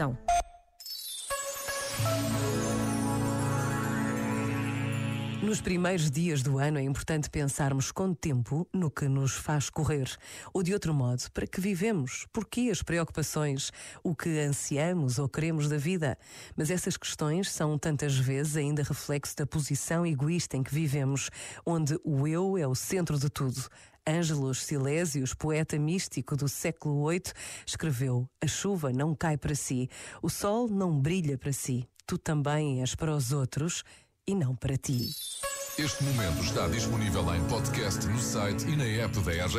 televisão. Nos primeiros dias do ano é importante pensarmos com tempo no que nos faz correr, ou de outro modo, para que vivemos, porquê as preocupações, o que ansiamos ou queremos da vida. Mas essas questões são tantas vezes ainda reflexo da posição egoísta em que vivemos, onde o eu é o centro de tudo. Ângelos Silésios, poeta místico do século VIII, escreveu: A chuva não cai para si, o sol não brilha para si, tu também és para os outros e não para ti. Este momento está disponível em podcast no site e na app da RGF.